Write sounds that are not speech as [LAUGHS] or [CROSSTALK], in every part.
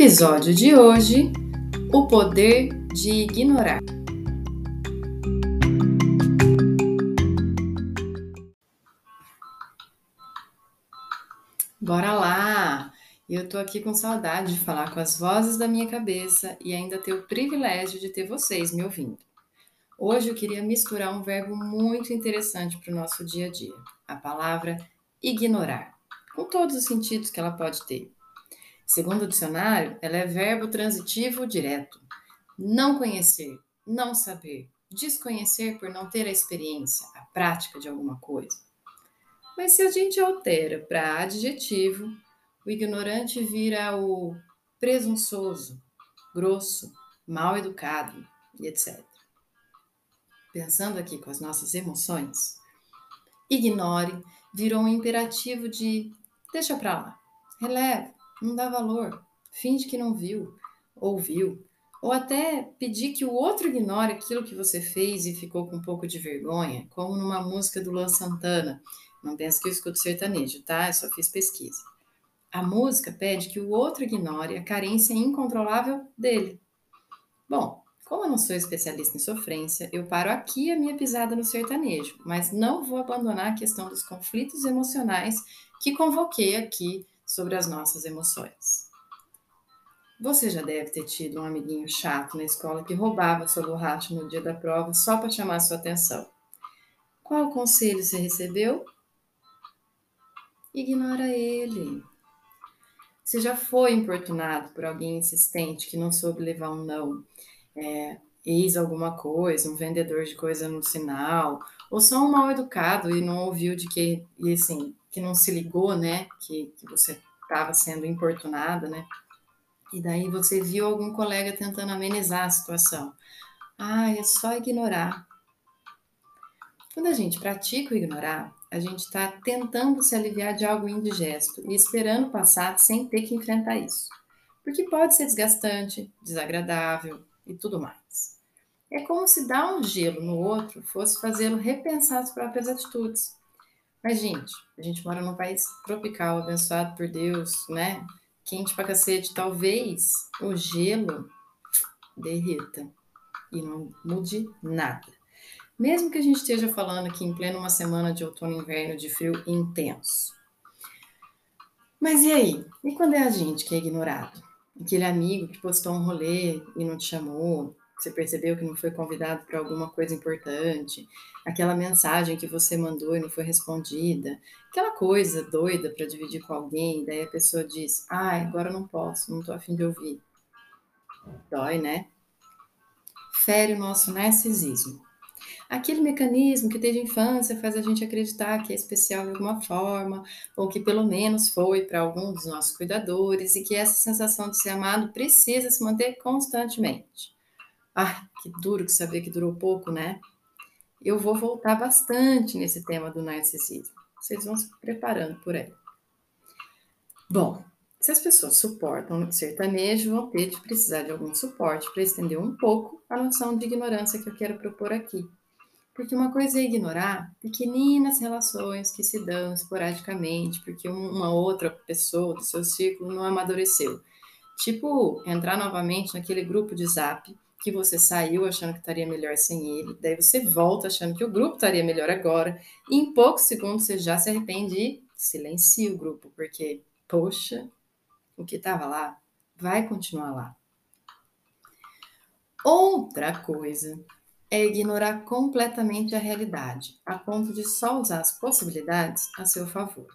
Episódio de hoje: O poder de ignorar. Bora lá! Eu tô aqui com saudade de falar com as vozes da minha cabeça e ainda ter o privilégio de ter vocês me ouvindo. Hoje eu queria misturar um verbo muito interessante para o nosso dia a dia: a palavra ignorar, com todos os sentidos que ela pode ter. Segundo o dicionário, ela é verbo transitivo direto. Não conhecer, não saber, desconhecer por não ter a experiência, a prática de alguma coisa. Mas se a gente altera para adjetivo, o ignorante vira o presunçoso, grosso, mal educado e etc. Pensando aqui com as nossas emoções, ignore virou um imperativo de deixa para lá, releva, não dá valor, finge que não viu, ouviu, ou até pedir que o outro ignore aquilo que você fez e ficou com um pouco de vergonha, como numa música do Luan Santana. Não pense que eu escuto sertanejo, tá? Eu só fiz pesquisa. A música pede que o outro ignore a carência incontrolável dele. Bom, como eu não sou especialista em sofrência, eu paro aqui a minha pisada no sertanejo, mas não vou abandonar a questão dos conflitos emocionais que convoquei aqui sobre as nossas emoções. Você já deve ter tido um amiguinho chato na escola que roubava sua borracha no dia da prova só para chamar sua atenção. Qual conselho você recebeu? Ignora ele. Você já foi importunado por alguém insistente que não soube levar um não? É, eis alguma coisa, um vendedor de coisa no sinal, ou só um mal educado e não ouviu de que, e assim, que não se ligou, né, que, que você estava sendo importunada, né? E daí você viu algum colega tentando amenizar a situação. Ah, é só ignorar. Quando a gente pratica o ignorar, a gente está tentando se aliviar de algo indigesto e esperando passar sem ter que enfrentar isso. Porque pode ser desgastante, desagradável e tudo mais. É como se dar um gelo no outro fosse fazê-lo repensar as próprias atitudes. Mas, gente, a gente mora num país tropical, abençoado por Deus, né? Quente pra cacete. Talvez o gelo derreta e não mude nada. Mesmo que a gente esteja falando aqui em plena uma semana de outono e inverno de frio intenso. Mas e aí? E quando é a gente que é ignorado? Aquele amigo que postou um rolê e não te chamou, você percebeu que não foi convidado para alguma coisa importante, aquela mensagem que você mandou e não foi respondida, aquela coisa doida para dividir com alguém, daí a pessoa diz: "Ah, agora não posso, não estou afim de ouvir". Dói, né? Fere o nosso narcisismo. Aquele mecanismo que desde a infância faz a gente acreditar que é especial de alguma forma, ou que pelo menos foi para algum dos nossos cuidadores, e que essa sensação de ser amado precisa se manter constantemente. Ah, que duro que saber que durou pouco, né? Eu vou voltar bastante nesse tema do narcisismo. Vocês vão se preparando por aí. Bom, se as pessoas suportam o sertanejo, vão ter de precisar de algum suporte para estender um pouco a noção de ignorância que eu quero propor aqui. Porque uma coisa é ignorar pequeninas relações que se dão esporadicamente, porque uma outra pessoa do seu círculo não amadureceu. Tipo, entrar novamente naquele grupo de zap que você saiu achando que estaria melhor sem ele, daí você volta achando que o grupo estaria melhor agora, e em poucos segundos você já se arrepende e silencia o grupo, porque, poxa, o que estava lá vai continuar lá. Outra coisa é ignorar completamente a realidade, a ponto de só usar as possibilidades a seu favor.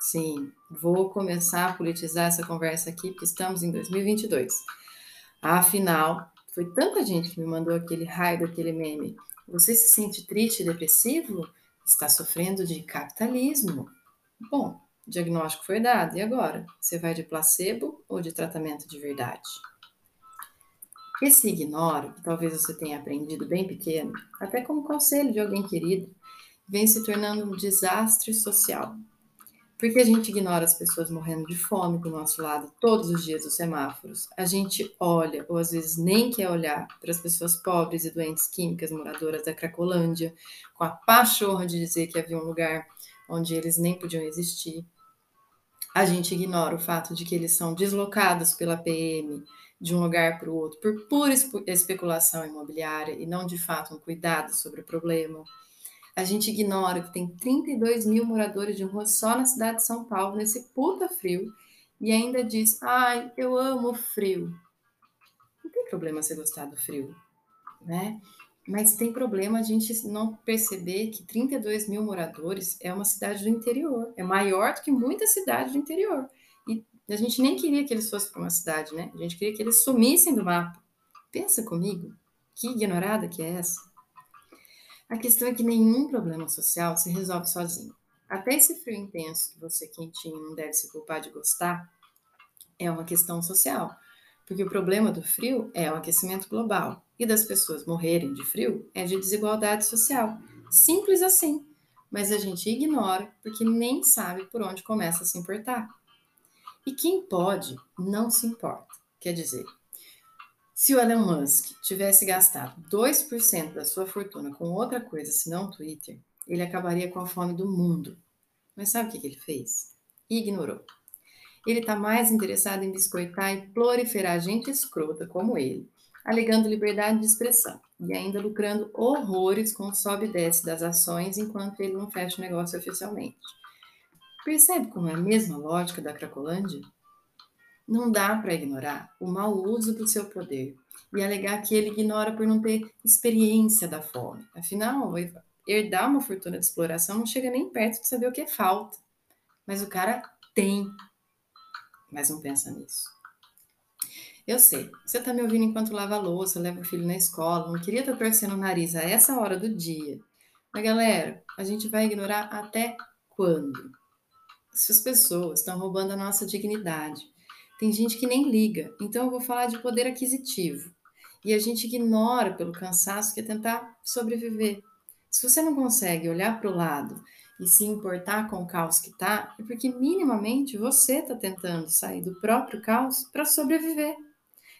Sim, vou começar a politizar essa conversa aqui, porque estamos em 2022. Afinal, foi tanta gente que me mandou aquele raio daquele meme. Você se sente triste e depressivo? Está sofrendo de capitalismo. Bom, O diagnóstico foi dado, e agora? Você vai de placebo ou de tratamento de verdade? Esse ignoro, que talvez você tenha aprendido bem pequeno, até como conselho de alguém querido, vem se tornando um desastre social. Porque a gente ignora as pessoas morrendo de fome do nosso lado todos os dias dos semáforos. A gente olha, ou às vezes nem quer olhar, para as pessoas pobres e doentes químicas moradoras da Cracolândia, com a pachorra de dizer que havia um lugar onde eles nem podiam existir. A gente ignora o fato de que eles são deslocados pela PM de um lugar para o outro por pura especulação imobiliária e não de fato um cuidado sobre o problema. A gente ignora que tem 32 mil moradores de rua só na cidade de São Paulo, nesse puta frio, e ainda diz: ai, eu amo o frio. Não tem problema você gostar do frio, né? Mas tem problema a gente não perceber que 32 mil moradores é uma cidade do interior, é maior do que muitas cidades do interior. A gente nem queria que eles fossem para uma cidade, né? A gente queria que eles sumissem do mapa. Pensa comigo, que ignorada que é essa? A questão é que nenhum problema social se resolve sozinho. Até esse frio intenso que você quentinho não deve se culpar de gostar é uma questão social. Porque o problema do frio é o aquecimento global e das pessoas morrerem de frio é de desigualdade social. Simples assim. Mas a gente ignora porque nem sabe por onde começa a se importar. E quem pode, não se importa. Quer dizer, se o Elon Musk tivesse gastado 2% da sua fortuna com outra coisa senão Twitter, ele acabaria com a fome do mundo. Mas sabe o que ele fez? Ignorou. Ele está mais interessado em biscoitar e proliferar gente escrota como ele, alegando liberdade de expressão e ainda lucrando horrores com o sobe e desce das ações enquanto ele não fecha o negócio oficialmente. Percebe como é a mesma lógica da Cracolândia? Não dá para ignorar o mau uso do seu poder e alegar que ele ignora por não ter experiência da fome. Afinal, herdar uma fortuna de exploração não chega nem perto de saber o que é falta. Mas o cara tem, mas não pensa nisso. Eu sei, você está me ouvindo enquanto lava a louça, leva o filho na escola, não queria estar tá torcendo o nariz a essa hora do dia. Mas galera, a gente vai ignorar até quando? essas pessoas estão roubando a nossa dignidade. Tem gente que nem liga. Então eu vou falar de poder aquisitivo. E a gente ignora pelo cansaço que é tentar sobreviver. Se você não consegue olhar para o lado e se importar com o caos que está, é porque minimamente você está tentando sair do próprio caos para sobreviver.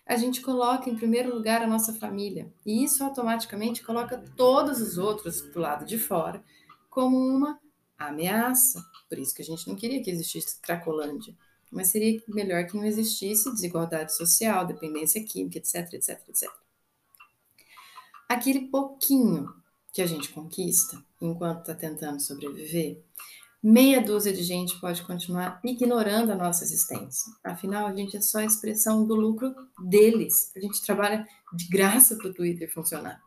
A gente coloca em primeiro lugar a nossa família e isso automaticamente coloca todos os outros do lado de fora como uma ameaça. Por isso que a gente não queria que existisse Cracolândia. Mas seria melhor que não existisse desigualdade social, dependência química, etc, etc, etc. Aquele pouquinho que a gente conquista enquanto está tentando sobreviver, meia dúzia de gente pode continuar ignorando a nossa existência. Afinal, a gente é só a expressão do lucro deles. A gente trabalha de graça para o Twitter funcionar.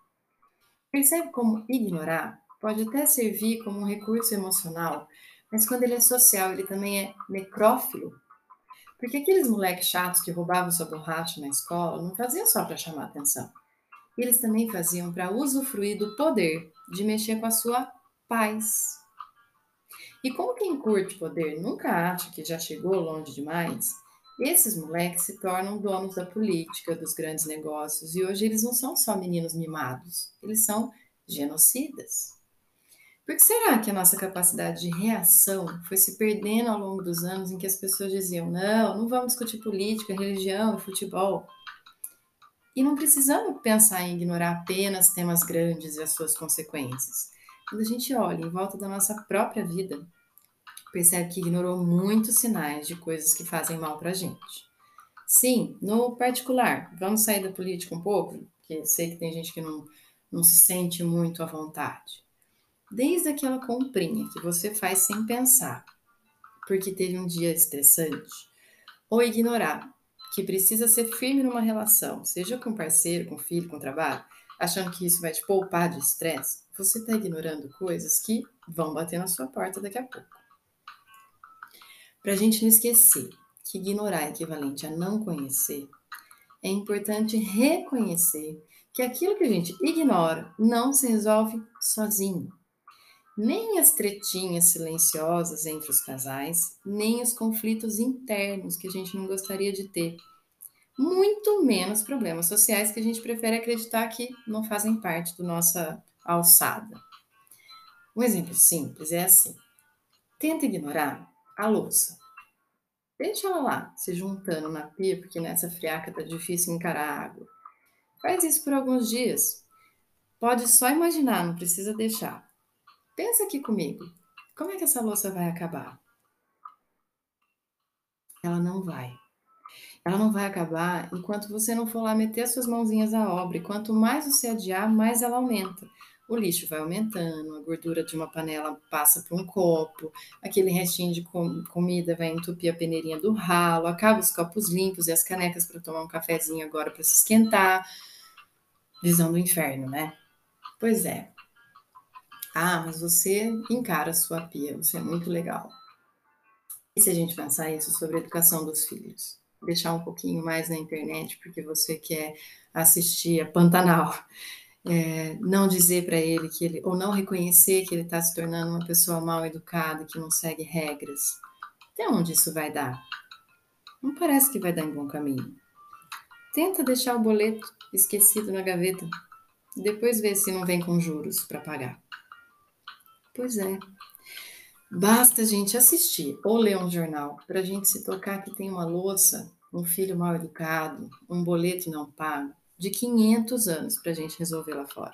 Percebe como ignorar pode até servir como um recurso emocional, mas quando ele é social, ele também é necrófilo. Porque aqueles moleques chatos que roubavam sua borracha na escola não faziam só para chamar atenção. Eles também faziam para usufruir do poder de mexer com a sua paz. E como quem curte poder nunca acha que já chegou longe demais, esses moleques se tornam donos da política, dos grandes negócios, e hoje eles não são só meninos mimados, eles são genocidas. Por que será que a nossa capacidade de reação foi se perdendo ao longo dos anos em que as pessoas diziam: não, não vamos discutir política, religião futebol? E não precisamos pensar em ignorar apenas temas grandes e as suas consequências. Quando a gente olha em volta da nossa própria vida, percebe que ignorou muitos sinais de coisas que fazem mal para a gente. Sim, no particular, vamos sair da política um pouco, porque sei que tem gente que não, não se sente muito à vontade desde aquela comprinha que você faz sem pensar, porque teve um dia estressante, ou ignorar que precisa ser firme numa relação, seja com parceiro, com filho, com trabalho, achando que isso vai te poupar de estresse, você está ignorando coisas que vão bater na sua porta daqui a pouco. Para a gente não esquecer que ignorar é equivalente a não conhecer, é importante reconhecer que aquilo que a gente ignora não se resolve sozinho. Nem as tretinhas silenciosas entre os casais, nem os conflitos internos que a gente não gostaria de ter. Muito menos problemas sociais que a gente prefere acreditar que não fazem parte da nossa alçada. Um exemplo simples é assim: tenta ignorar a louça. Deixa ela lá, se juntando na pia, porque nessa friaca tá difícil encarar a água. Faz isso por alguns dias. Pode só imaginar, não precisa deixar. Pensa aqui comigo. Como é que essa louça vai acabar? Ela não vai. Ela não vai acabar enquanto você não for lá meter as suas mãozinhas à obra. E quanto mais você adiar, mais ela aumenta o lixo vai aumentando, a gordura de uma panela passa para um copo, aquele restinho de com comida vai entupir a peneirinha do ralo, acaba os copos limpos e as canecas para tomar um cafezinho agora para se esquentar. Visão do inferno, né? Pois é. Ah, mas você encara a sua pia, você é muito legal. E se a gente pensar isso sobre a educação dos filhos? Deixar um pouquinho mais na internet porque você quer assistir a Pantanal é, não dizer para ele que ele, ou não reconhecer que ele está se tornando uma pessoa mal educada, que não segue regras. Até onde isso vai dar? Não parece que vai dar em bom caminho. Tenta deixar o boleto esquecido na gaveta. Depois vê se não vem com juros para pagar. Pois é. Basta a gente assistir ou ler um jornal para a gente se tocar que tem uma louça, um filho mal educado, um boleto não pago de 500 anos para a gente resolver lá fora.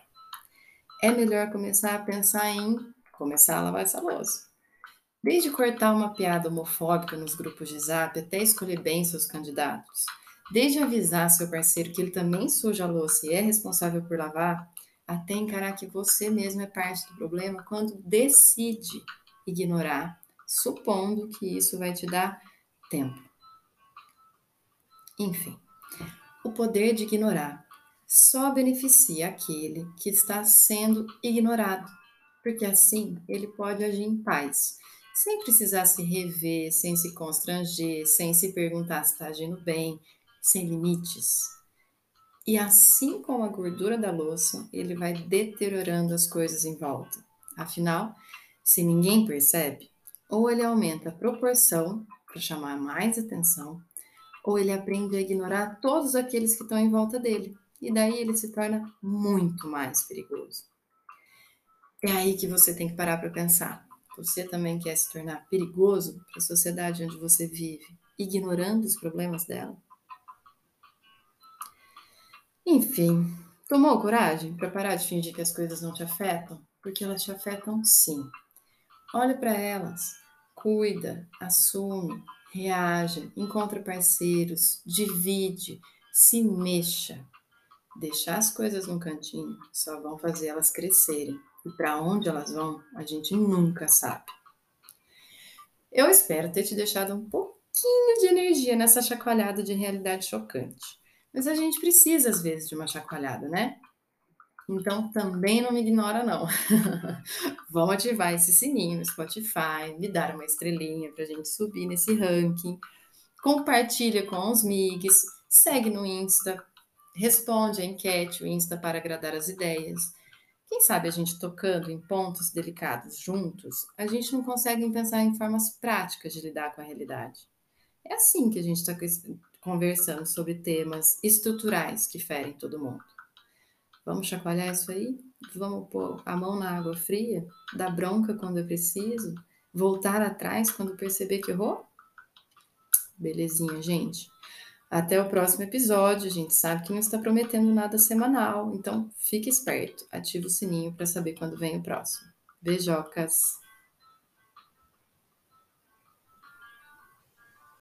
É melhor começar a pensar em começar a lavar essa louça. Desde cortar uma piada homofóbica nos grupos de zap até escolher bem seus candidatos. Desde avisar seu parceiro que ele também suja a louça e é responsável por lavar, até encarar que você mesmo é parte do problema quando decide ignorar, supondo que isso vai te dar tempo. Enfim, o poder de ignorar só beneficia aquele que está sendo ignorado, porque assim ele pode agir em paz, sem precisar se rever, sem se constranger, sem se perguntar se está agindo bem, sem limites. E assim como a gordura da louça, ele vai deteriorando as coisas em volta. Afinal, se ninguém percebe, ou ele aumenta a proporção para chamar mais atenção, ou ele aprende a ignorar todos aqueles que estão em volta dele, e daí ele se torna muito mais perigoso. É aí que você tem que parar para pensar. Você também quer se tornar perigoso para a sociedade onde você vive, ignorando os problemas dela? Enfim, tomou coragem para parar de fingir que as coisas não te afetam? Porque elas te afetam sim. Olha para elas, cuida, assume, reaja, encontra parceiros, divide, se mexa. Deixar as coisas no cantinho só vão fazer elas crescerem. E para onde elas vão, a gente nunca sabe. Eu espero ter te deixado um pouquinho de energia nessa chacoalhada de realidade chocante. Mas a gente precisa, às vezes, de uma chacoalhada, né? Então também não me ignora, não. [LAUGHS] Vamos ativar esse sininho no Spotify, me dar uma estrelinha para a gente subir nesse ranking. Compartilha com os migs, segue no Insta, responde a enquete, o Insta para agradar as ideias. Quem sabe a gente tocando em pontos delicados juntos, a gente não consegue pensar em formas práticas de lidar com a realidade. É assim que a gente está conversando sobre temas estruturais que ferem todo mundo. Vamos chacoalhar isso aí? Vamos pôr a mão na água fria? Dar bronca quando é preciso? Voltar atrás quando perceber que errou? Belezinha, gente. Até o próximo episódio. A gente sabe que não está prometendo nada semanal, então fique esperto. Ative o sininho para saber quando vem o próximo. Beijocas!